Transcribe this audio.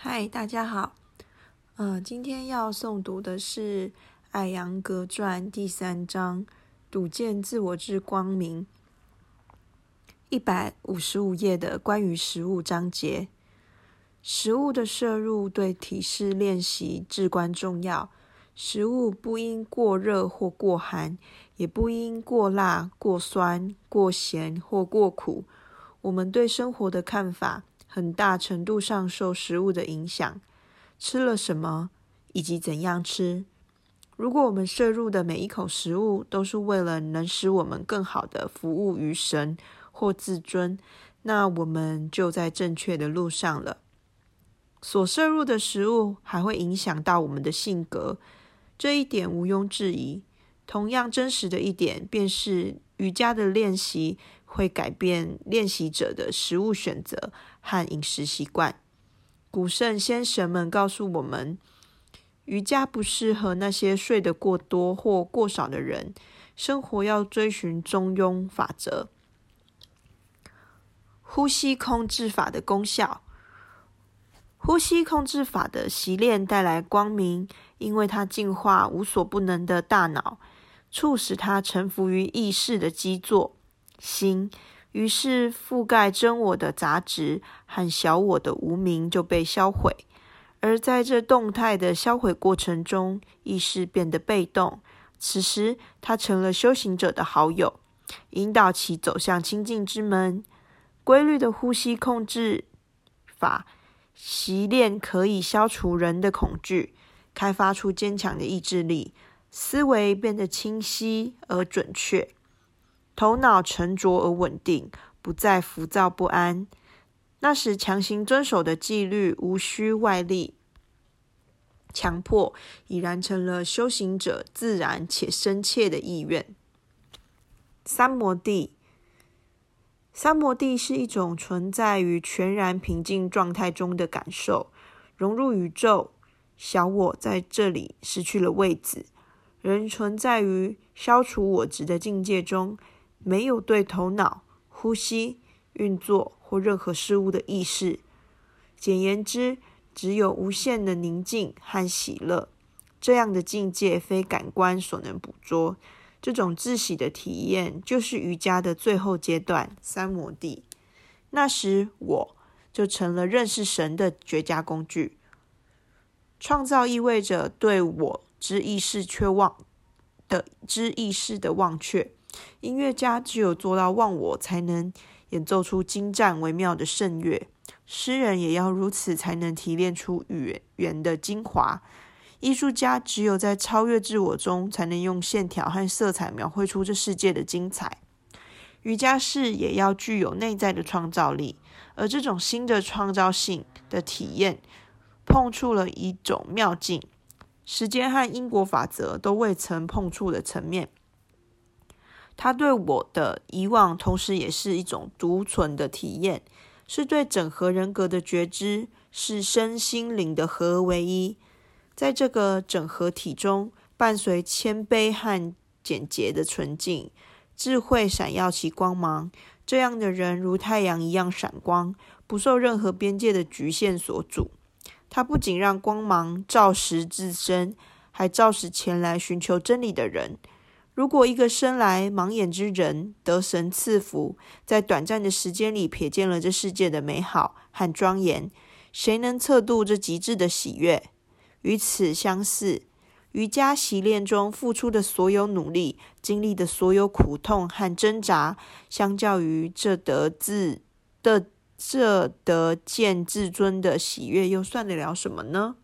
嗨，大家好。呃，今天要诵读的是《艾扬格传》第三章“睹见自我之光明”，一百五十五页的关于食物章节。食物的摄入对体式练习至关重要。食物不应过热或过寒，也不应过辣、过酸、过咸或过苦。我们对生活的看法。很大程度上受食物的影响，吃了什么以及怎样吃。如果我们摄入的每一口食物都是为了能使我们更好的服务于神或自尊，那我们就在正确的路上了。所摄入的食物还会影响到我们的性格，这一点毋庸置疑。同样真实的一点，便是瑜伽的练习会改变练习者的食物选择和饮食习惯。古圣先神们告诉我们，瑜伽不适合那些睡得过多或过少的人。生活要追寻中庸法则。呼吸控制法的功效，呼吸控制法的习练带来光明，因为它净化无所不能的大脑。促使他臣服于意识的基座心，于是覆盖真我的杂质和小我的无名就被销毁。而在这动态的销毁过程中，意识变得被动。此时，他成了修行者的好友，引导其走向清净之门。规律的呼吸控制法习练可以消除人的恐惧，开发出坚强的意志力。思维变得清晰而准确，头脑沉着而稳定，不再浮躁不安。那时强行遵守的纪律，无需外力强迫，已然成了修行者自然且深切的意愿。三摩地，三摩地是一种存在于全然平静状态中的感受，融入宇宙。小我在这里失去了位置。人存在于消除我执的境界中，没有对头脑、呼吸、运作或任何事物的意识。简言之，只有无限的宁静和喜乐。这样的境界非感官所能捕捉。这种自喜的体验，就是瑜伽的最后阶段——三摩地。那时，我就成了认识神的绝佳工具。创造意味着对我。知意识却忘的知意识的忘却，音乐家只有做到忘我，才能演奏出精湛微妙的圣乐。诗人也要如此，才能提炼出语言的精华。艺术家只有在超越自我中，才能用线条和色彩描绘出这世界的精彩。瑜伽士也要具有内在的创造力，而这种新的创造性的体验，碰触了一种妙境。时间和因果法则都未曾碰触的层面，他对我的遗忘，同时也是一种独存的体验，是对整合人格的觉知，是身心灵的合而为一。在这个整合体中，伴随谦卑和简洁的纯净，智慧闪耀其光芒。这样的人如太阳一样闪光，不受任何边界的局限所阻。他不仅让光芒照实自身，还照实前来寻求真理的人。如果一个生来盲眼之人得神赐福，在短暂的时间里瞥见了这世界的美好和庄严，谁能测度这极致的喜悦？与此相似，瑜伽习练中付出的所有努力、经历的所有苦痛和挣扎，相较于这得自的。这得见至尊的喜悦，又算得了什么呢？